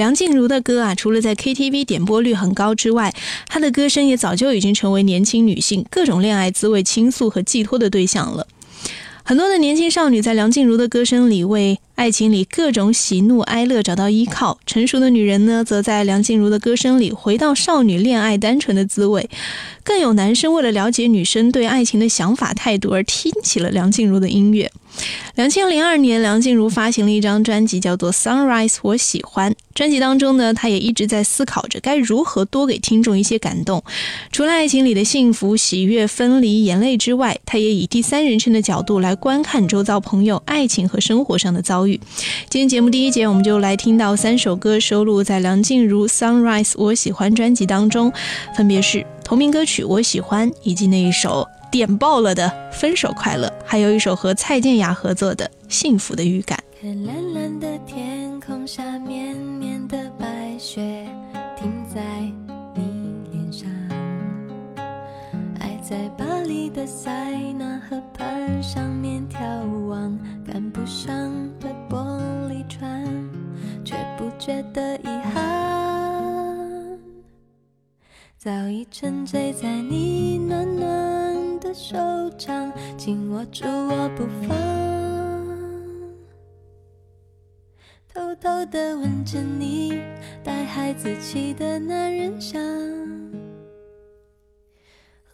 梁静茹的歌啊，除了在 KTV 点播率很高之外，她的歌声也早就已经成为年轻女性各种恋爱滋味倾诉和寄托的对象了。很多的年轻少女在梁静茹的歌声里为爱情里各种喜怒哀乐找到依靠，成熟的女人呢，则在梁静茹的歌声里回到少女恋爱单纯的滋味。更有男生为了了解女生对爱情的想法态度而听起了梁静茹的音乐。两千零二年，梁静茹发行了一张专辑，叫做《Sunrise》，我喜欢。专辑当中呢，她也一直在思考着该如何多给听众一些感动。除了爱情里的幸福、喜悦、分离、眼泪之外，她也以第三人称的角度来观看周遭朋友爱情和生活上的遭遇。今天节目第一节，我们就来听到三首歌收录在梁静茹《Sunrise》，我喜欢专辑当中，分别是。同名歌曲《我喜欢》，以及那一首点爆了的《分手快乐》，还有一首和蔡健雅合作的《幸福的预感》。看蓝蓝的天空下，绵绵的白雪停在你脸上。爱在巴黎的塞纳河畔上面眺望，赶不上玻璃船，却不觉得遗憾。早已沉醉在你暖暖的手掌，紧握住我不放，偷偷的吻着你带孩子气的男人香。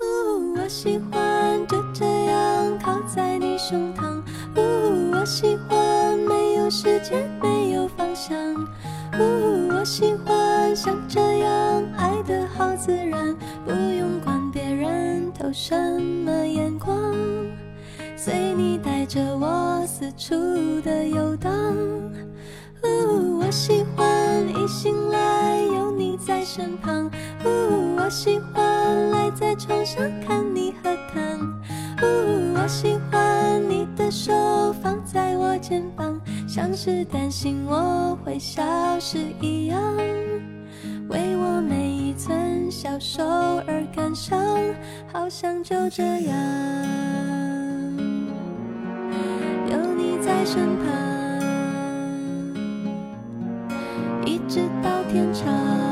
呜，我喜欢就这样靠在你胸膛。呜，我喜欢世界，没有方向。呜，我喜欢像这样爱的好自然，不用管别人投什么眼光，随你带着我四处的游荡。呜，我喜欢一醒来有你在身旁。呜，我喜欢赖在床上看你喝汤。呜，我喜欢你的手放在我肩膀。像是担心我会消失一样，为我每一寸消瘦而感伤，好像就这样有你在身旁，一直到天长。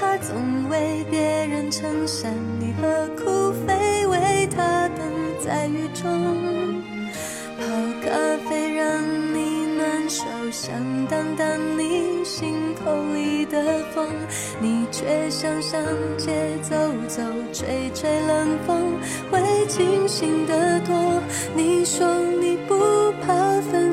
他总为别人撑伞，你何苦非为他等在雨中？泡咖啡让你暖手，想挡挡你心口里的风，你却想上街走走，吹吹冷风，会清醒得多。你说你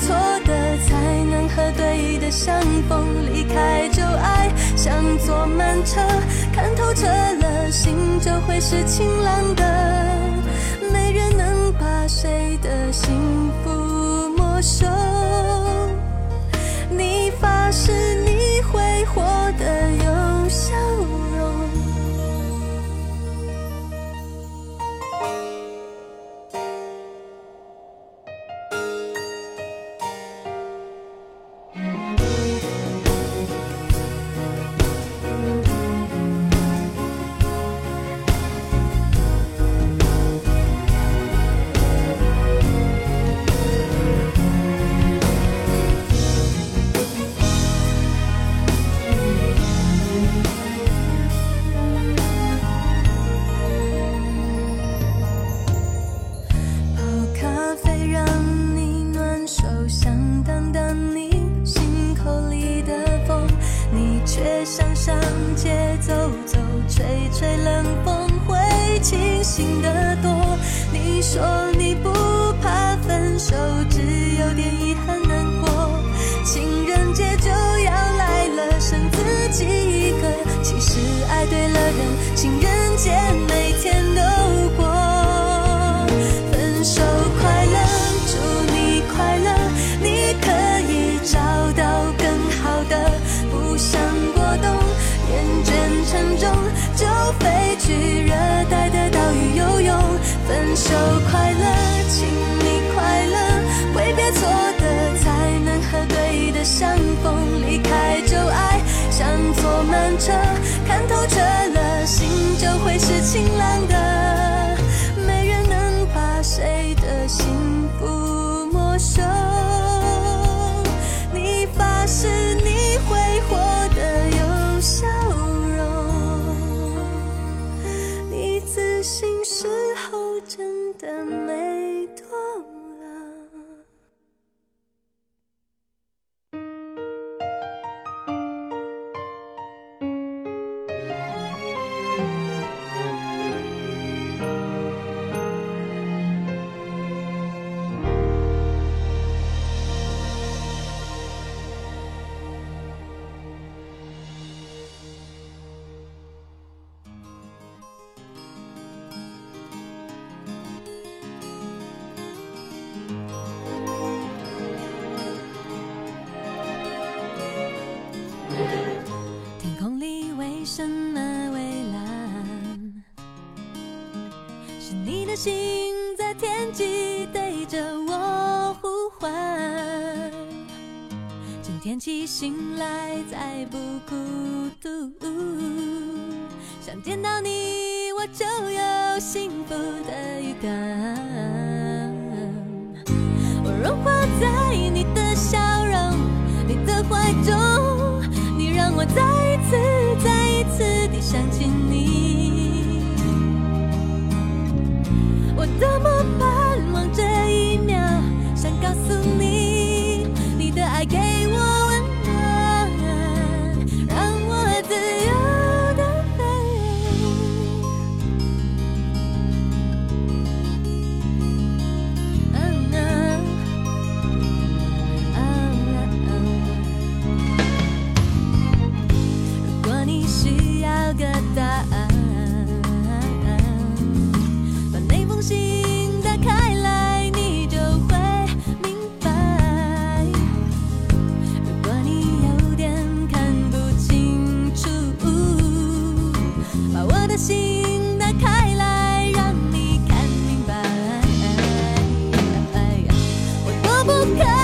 错的，才能和对的相逢。离开旧爱，像坐慢车，看透彻了，心就会是晴朗的。没人能把谁的幸福没收。你发誓你会活得有心在天际对着我呼唤。今天起醒来再不孤独，想见到你我就有幸福的预感。可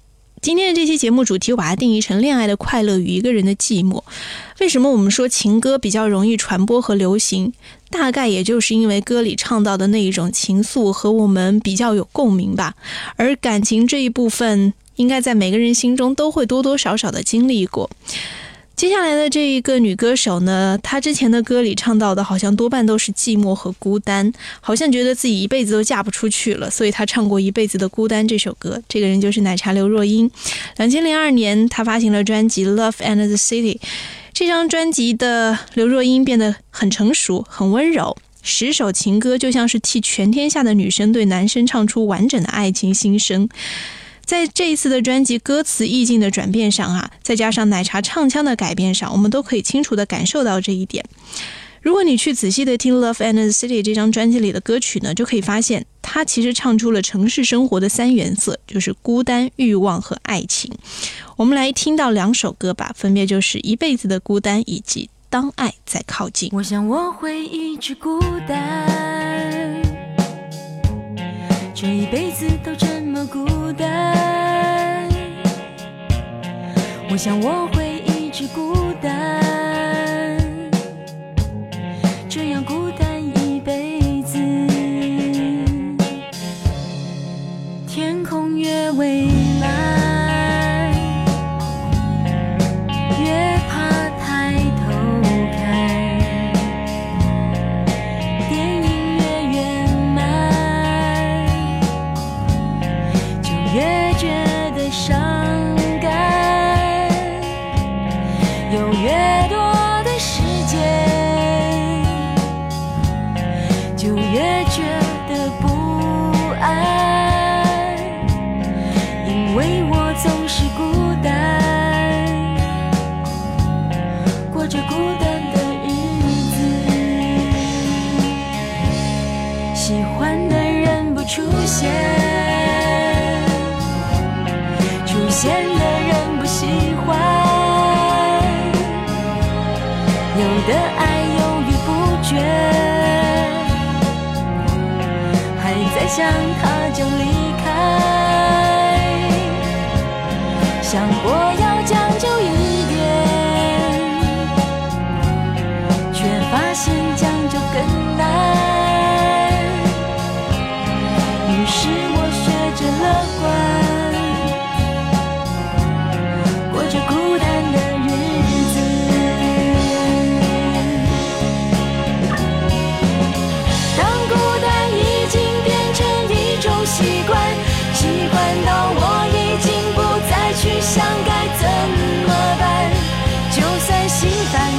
今天的这期节目主题，我把它定义成恋爱的快乐与一个人的寂寞。为什么我们说情歌比较容易传播和流行？大概也就是因为歌里唱到的那一种情愫和我们比较有共鸣吧。而感情这一部分，应该在每个人心中都会多多少少的经历过。接下来的这一个女歌手呢，她之前的歌里唱到的，好像多半都是寂寞和孤单，好像觉得自己一辈子都嫁不出去了，所以她唱过《一辈子的孤单》这首歌。这个人就是奶茶刘若英。两千零二年，她发行了专辑《Love and the City》。这张专辑的刘若英变得很成熟、很温柔，十首情歌就像是替全天下的女生对男生唱出完整的爱情心声。在这一次的专辑歌词意境的转变上啊，再加上奶茶唱腔的改变上，我们都可以清楚的感受到这一点。如果你去仔细的听《Love and the City》这张专辑里的歌曲呢，就可以发现，它其实唱出了城市生活的三原色，就是孤单、欲望和爱情。我们来听到两首歌吧，分别就是《一辈子的孤单》以及《当爱在靠近》。我想我会一直孤单，这一辈子都这孤单，我想我会一直孤单，这样孤单一辈子。天空越蔚。想他就离开，想过要将就一点，却发现将就更难。于是我学着乐观，算心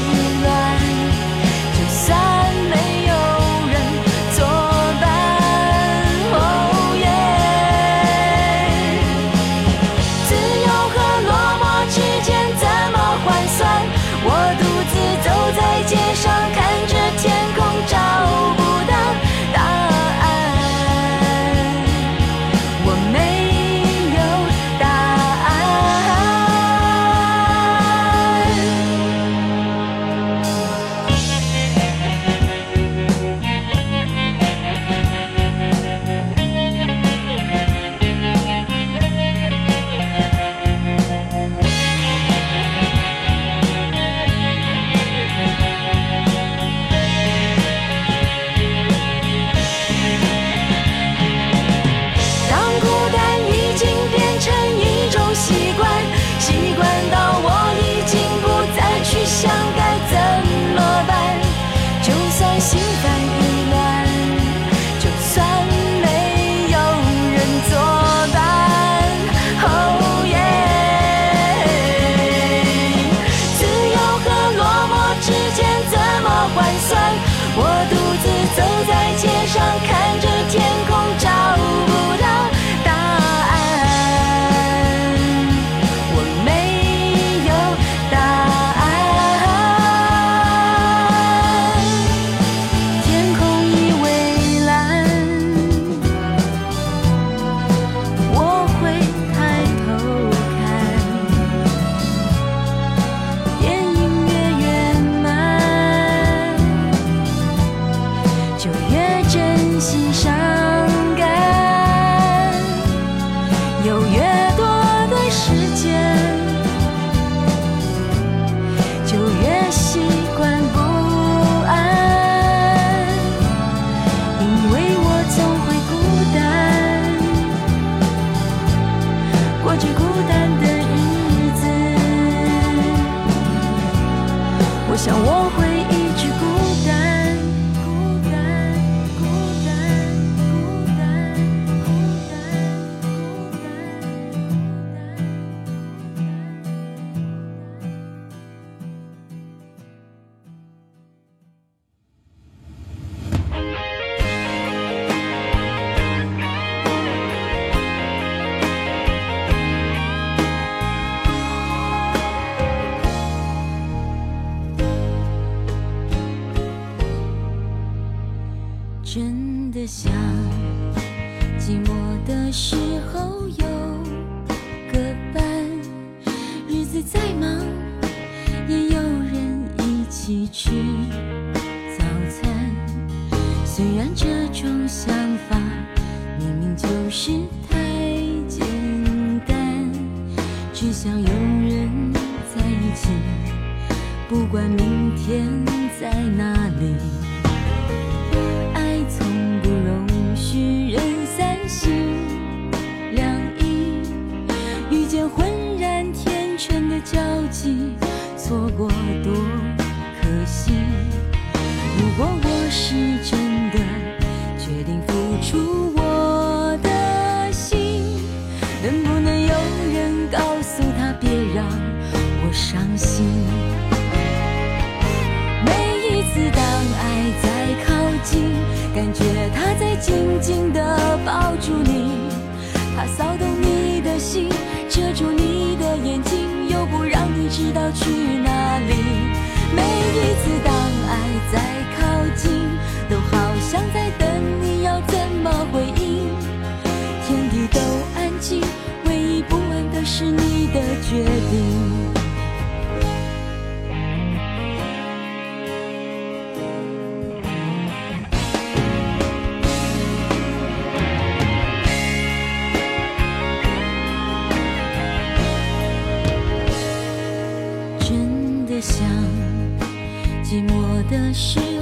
是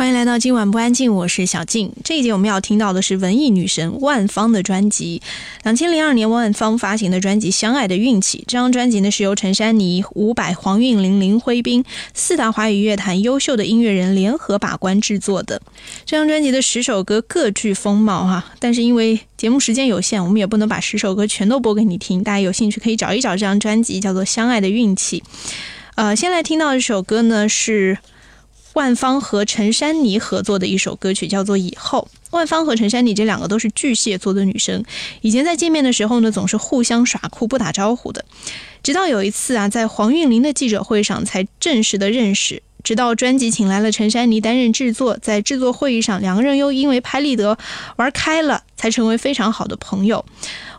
欢迎来到今晚不安静，我是小静。这一节我们要听到的是文艺女神万芳的专辑。两千零二年，万芳发行的专辑《相爱的运气》。这张专辑呢是由陈珊妮、伍佰、黄韵玲、林徽斌四大华语乐坛优秀的音乐人联合把关制作的。这张专辑的十首歌各具风貌哈，但是因为节目时间有限，我们也不能把十首歌全都播给你听。大家有兴趣可以找一找这张专辑，叫做《相爱的运气》。呃，先来听到这首歌呢是。万芳和陈珊妮合作的一首歌曲叫做《以后》。万芳和陈珊妮这两个都是巨蟹座的女生，以前在见面的时候呢，总是互相耍酷不打招呼的。直到有一次啊，在黄韵玲的记者会上才正式的认识。直到专辑请来了陈珊妮担任制作，在制作会议上，两个人又因为拍立得玩开了，才成为非常好的朋友。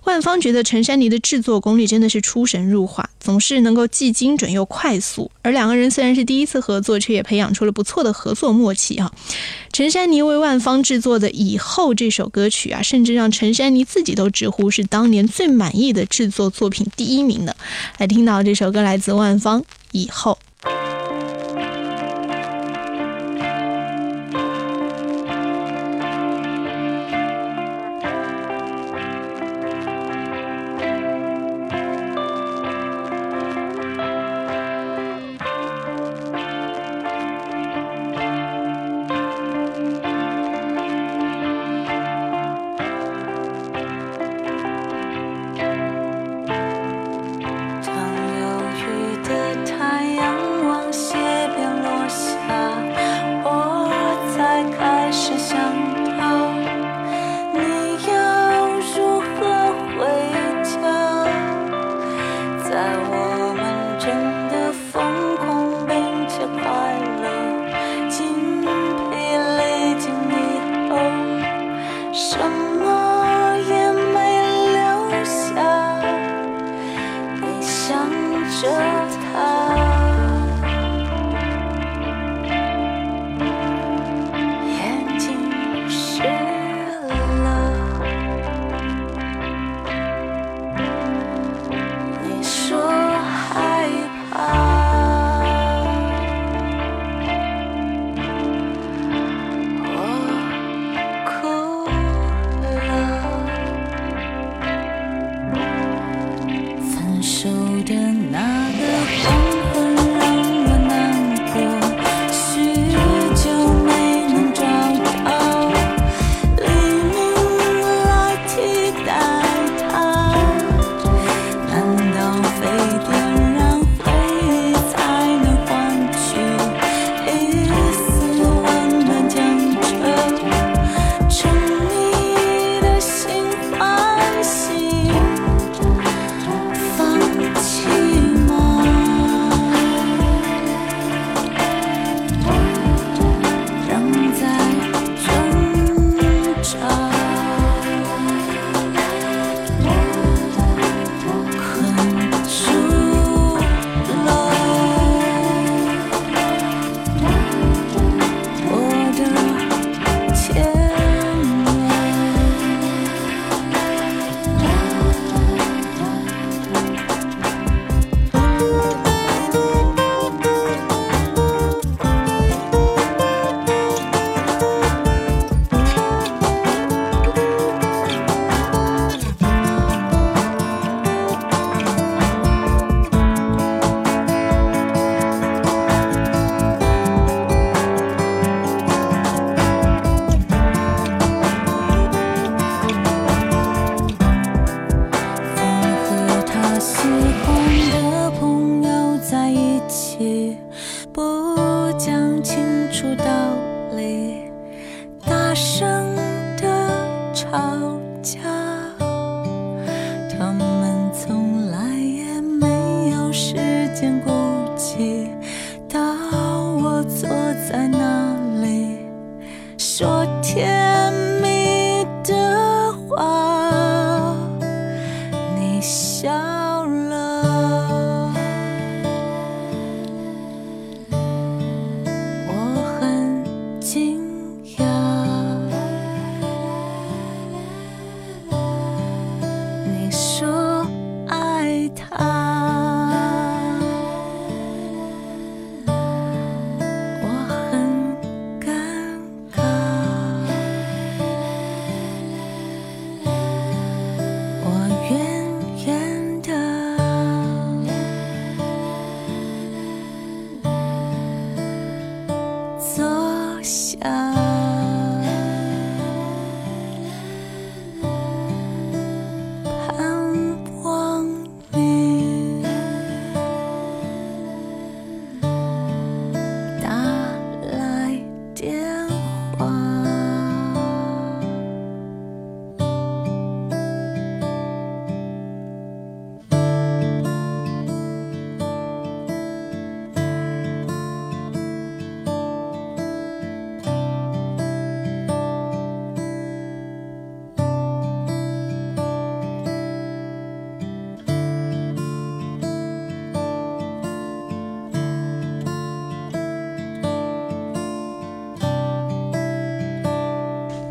万芳觉得陈珊妮的制作功力真的是出神入化，总是能够既精准又快速。而两个人虽然是第一次合作，却也培养出了不错的合作默契啊。陈珊妮为万芳制作的《以后》这首歌曲啊，甚至让陈珊妮自己都直呼是当年最满意的制作作品第一名呢。来听到这首歌来自万芳，《以后》。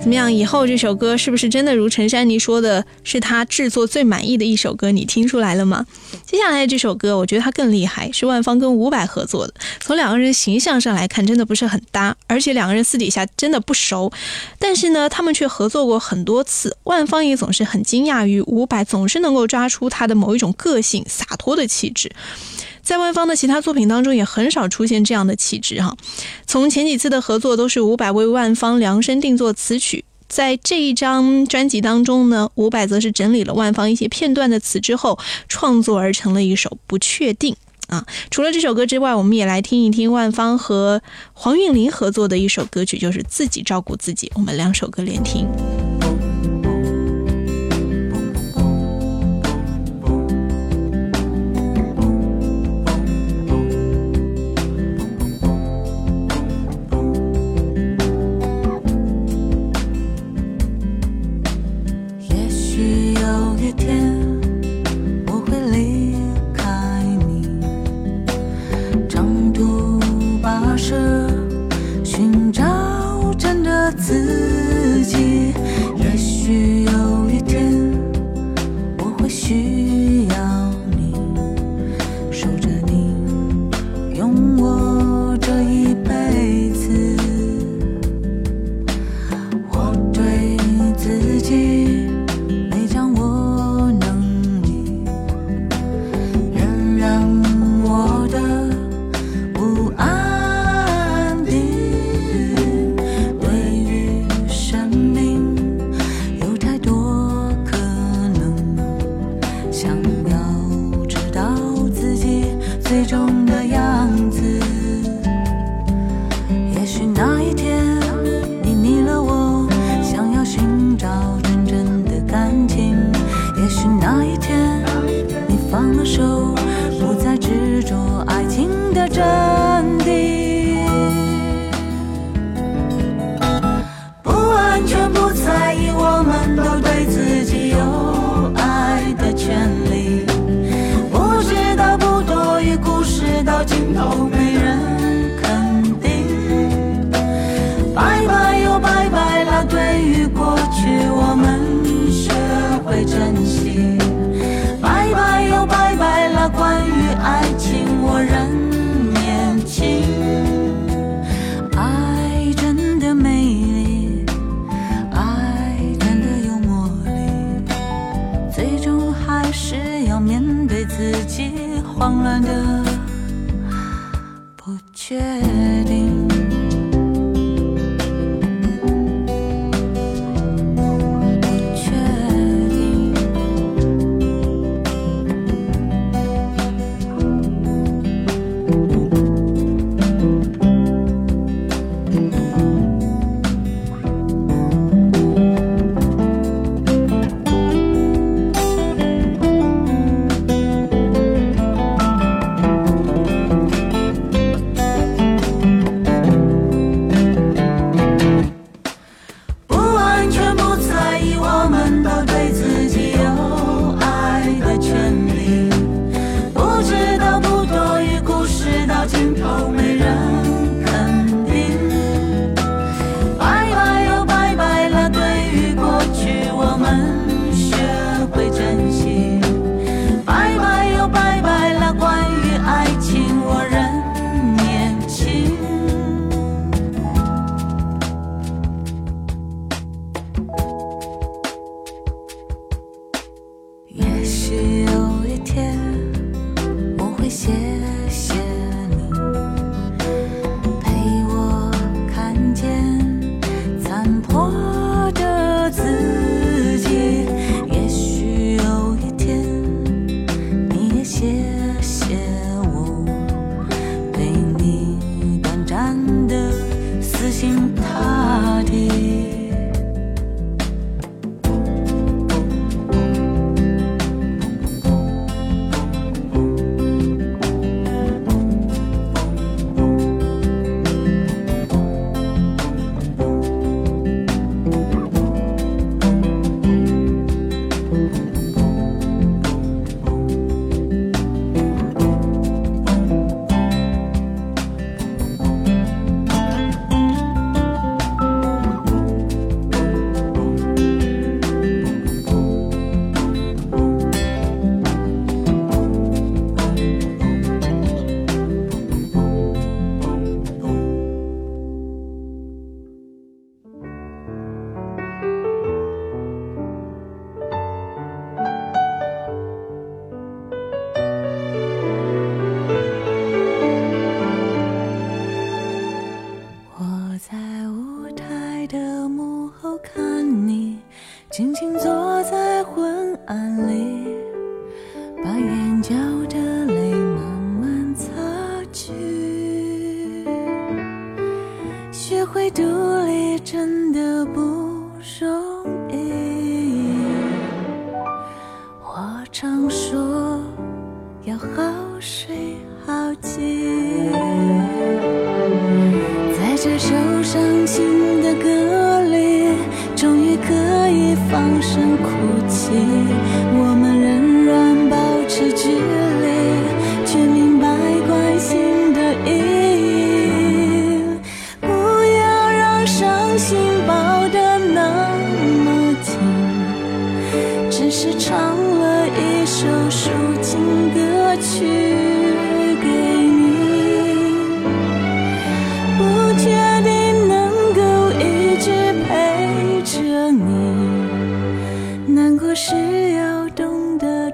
怎么样？以后这首歌是不是真的如陈珊妮说的，是她制作最满意的一首歌？你听出来了吗？接下来这首歌，我觉得他更厉害，是万芳跟伍佰合作的。从两个人形象上来看，真的不是很搭，而且两个人私底下真的不熟。但是呢，他们却合作过很多次。万芳也总是很惊讶于伍佰总是能够抓出他的某一种个性、洒脱的气质。在万芳的其他作品当中，也很少出现这样的气质哈。从前几次的合作，都是伍佰为万芳量身定做词曲。在这一张专辑当中呢，伍佰则是整理了万芳一些片段的词之后，创作而成了一首《不确定》啊。除了这首歌之外，我们也来听一听万芳和黄韵玲合作的一首歌曲，就是《自己照顾自己》。我们两首歌连听。 모습.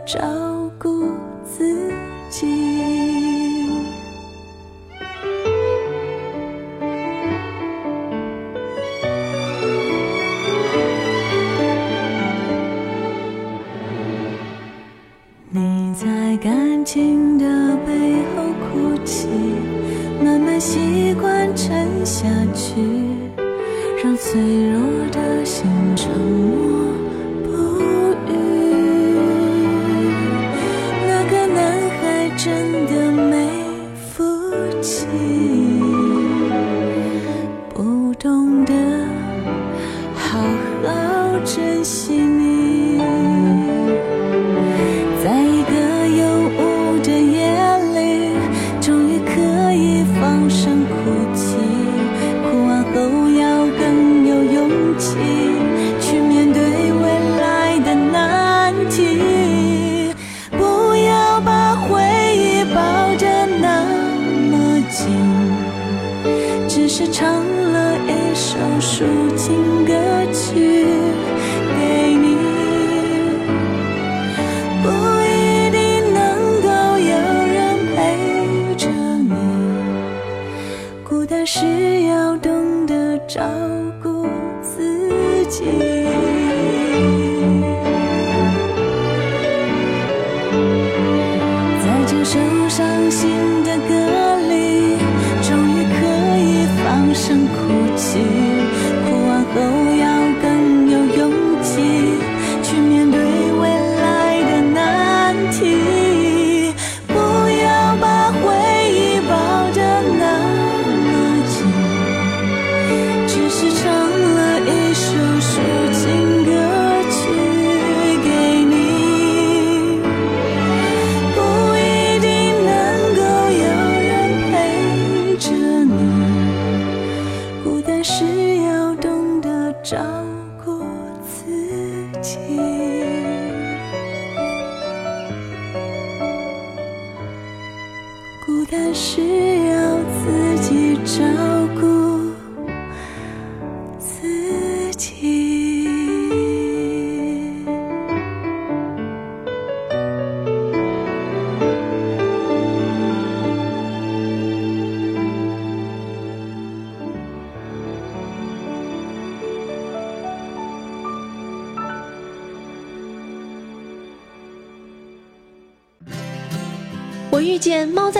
照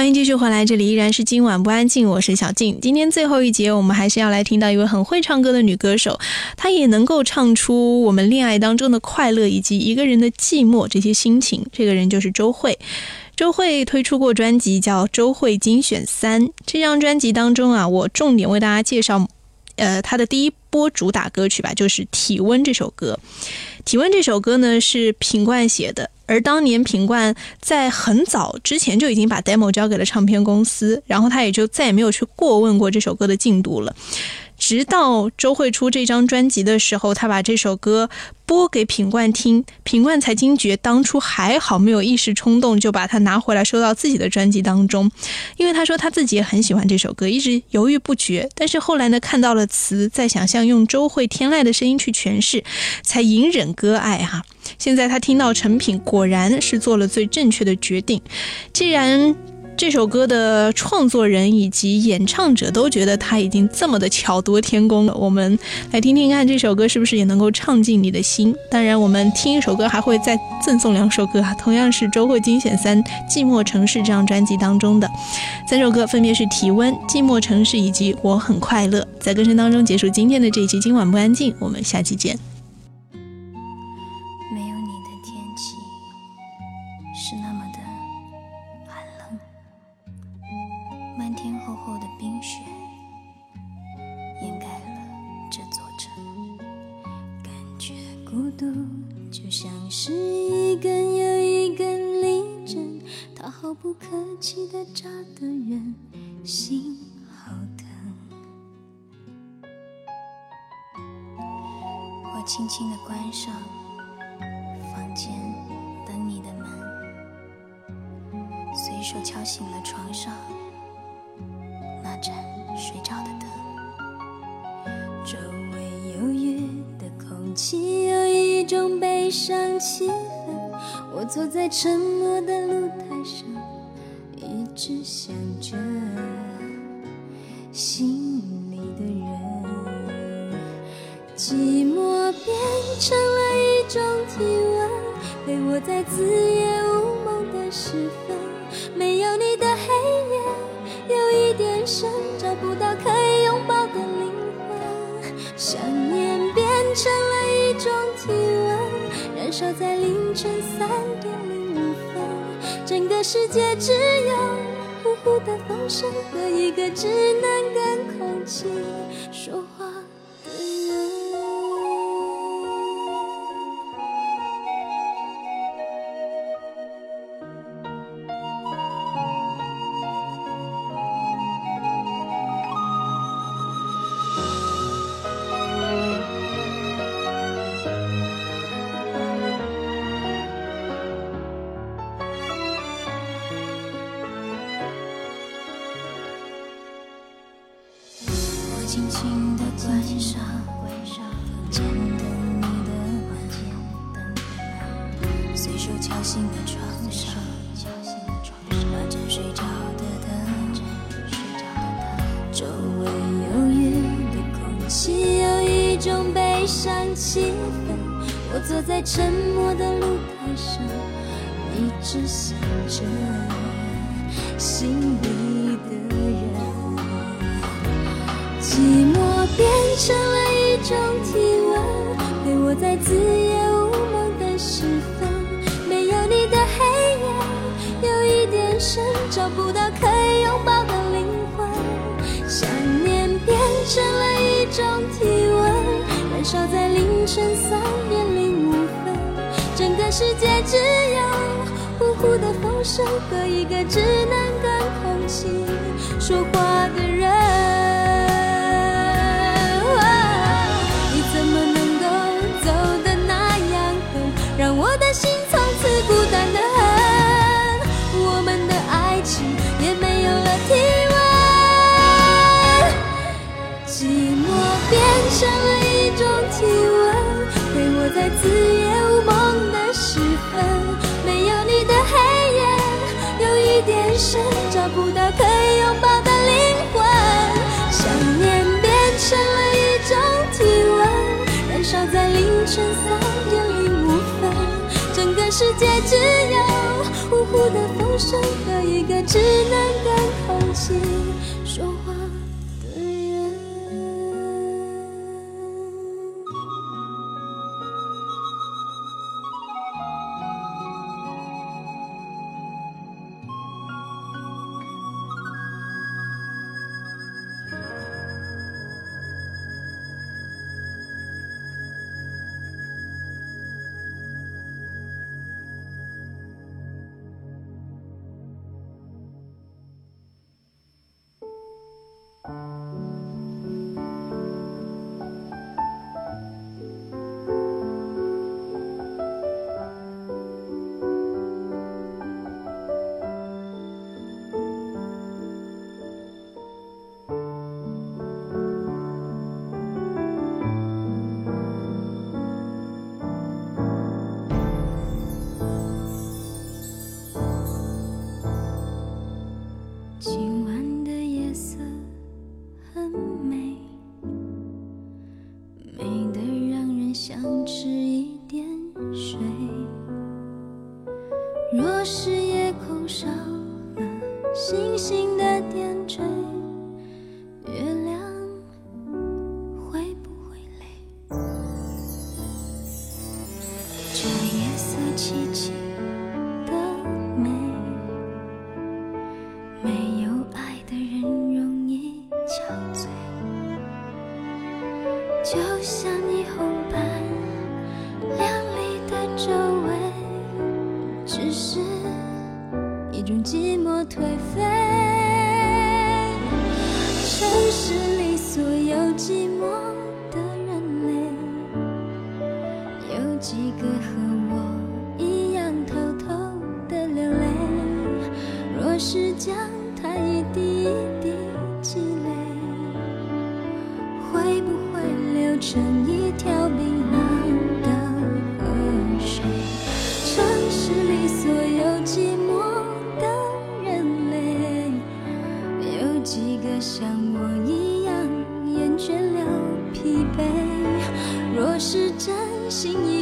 欢迎继续回来，这里依然是今晚不安静，我是小静。今天最后一节，我们还是要来听到一位很会唱歌的女歌手，她也能够唱出我们恋爱当中的快乐以及一个人的寂寞这些心情。这个人就是周蕙。周蕙推出过专辑叫《周蕙精选三》，这张专辑当中啊，我重点为大家介绍，呃，她的第一播主打歌曲吧，就是《体温》这首歌。《体温》这首歌呢是品冠写的，而当年品冠在很早之前就已经把 demo 交给了唱片公司，然后他也就再也没有去过问过这首歌的进度了。直到周蕙出这张专辑的时候，他把这首歌播给品冠听，品冠才惊觉当初还好没有一时冲动就把它拿回来收到自己的专辑当中，因为他说他自己也很喜欢这首歌，一直犹豫不决，但是后来呢看到了词，再想象用周蕙天籁的声音去诠释，才隐忍割爱哈、现在他听到成品，果然是做了最正确的决定。既然这首歌的创作人以及演唱者都觉得他已经这么的巧夺天工了，我们来听听看这首歌是不是也能够唱进你的心。当然，我们听一首歌还会再赠送两首歌啊，同样是周慧精选三《寂寞城市》这张专辑当中的。三首歌，分别是《体温》《寂寞城市》以及《我很快乐》。在歌声当中结束今天的这一期《今晚不安静》，我们下期见。毫不客气的扎得人心好疼。我轻轻地关上房间等你的门，随手敲醒了床上那盏睡着的灯。周围忧郁的空气有一种悲伤气氛，我坐在沉默的露台上，只想着心里的人，寂寞。变成了一种体温，陪我在子夜无梦的时分。没有你的黑夜，有一点深，找不到可以拥抱的灵魂。想念变成了一种体温，燃烧在凌晨三点零五分。整个世界只有的风声和一个只能跟空气沉默的露台上，一直想着心里的人。寂寞变成了一种体温，陪我在子夜无梦的时分。没有你的黑夜，有一点深，找不到可以拥抱的灵魂。想念变成了一种体温，燃烧在凌晨三。世界只有呼呼的风声和一个只能跟空气说话的人。世界只有呼呼的风声和一个只能的空气会不会流成一条冰冷的河水？城市里所有寂寞的人类，有几个像我一样厌倦了疲惫？若是真心。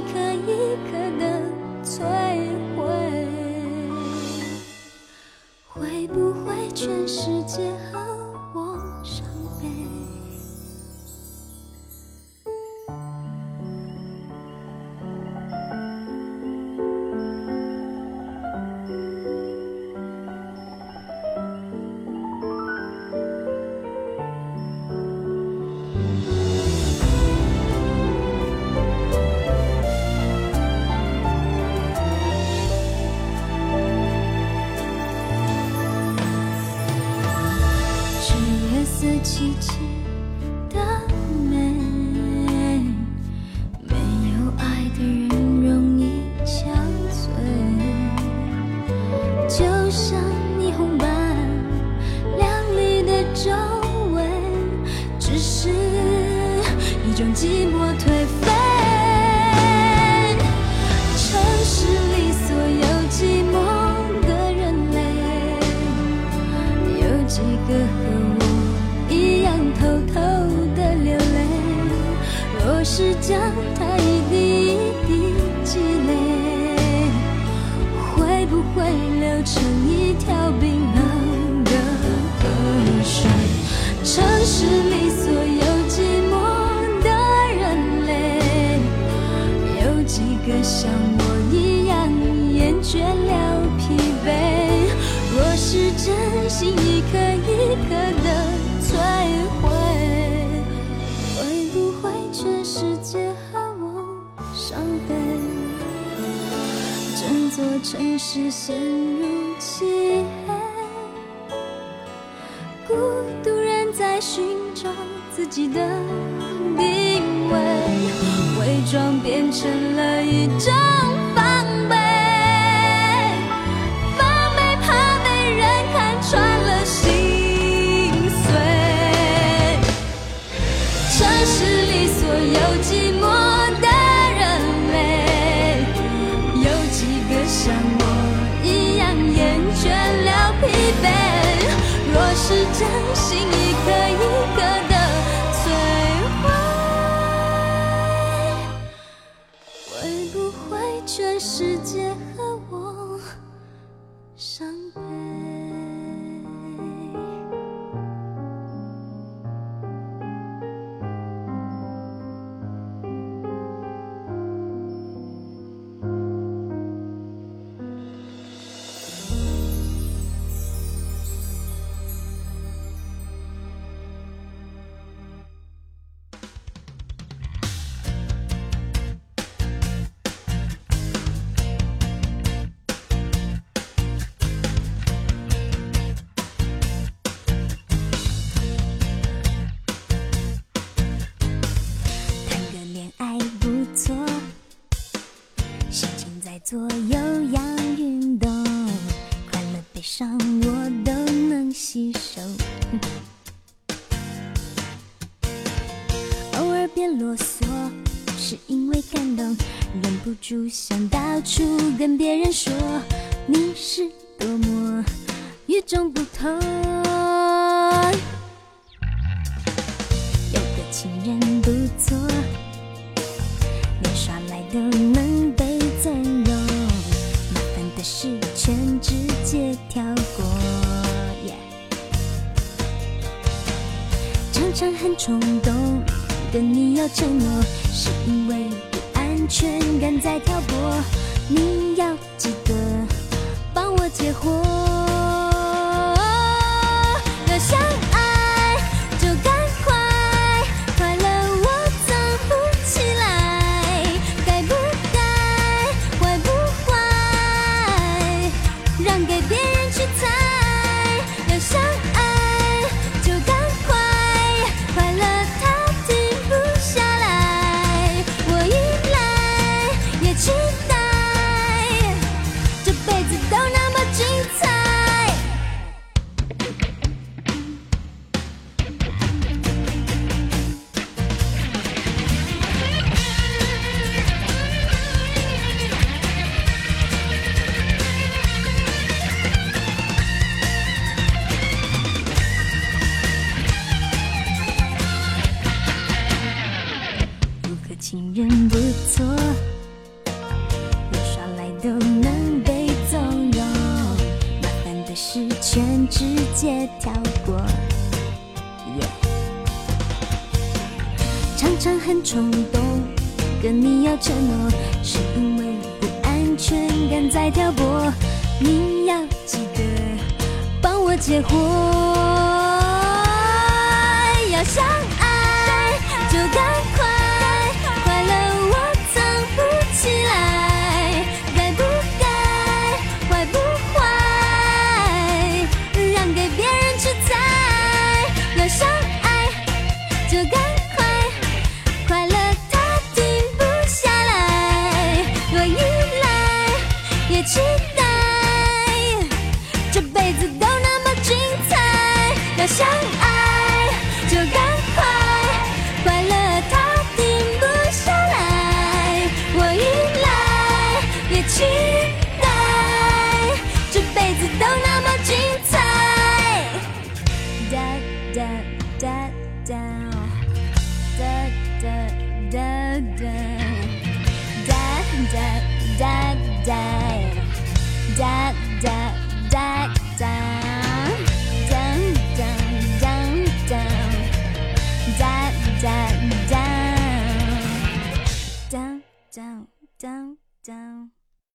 故事里所有寂寞的人类有几个像我一样厌倦了疲惫？若是真心一颗一颗的摧毁会不会全世界和我伤悲。整座城市陷入寂在寻找自己的定位，伪装变成了一张。别人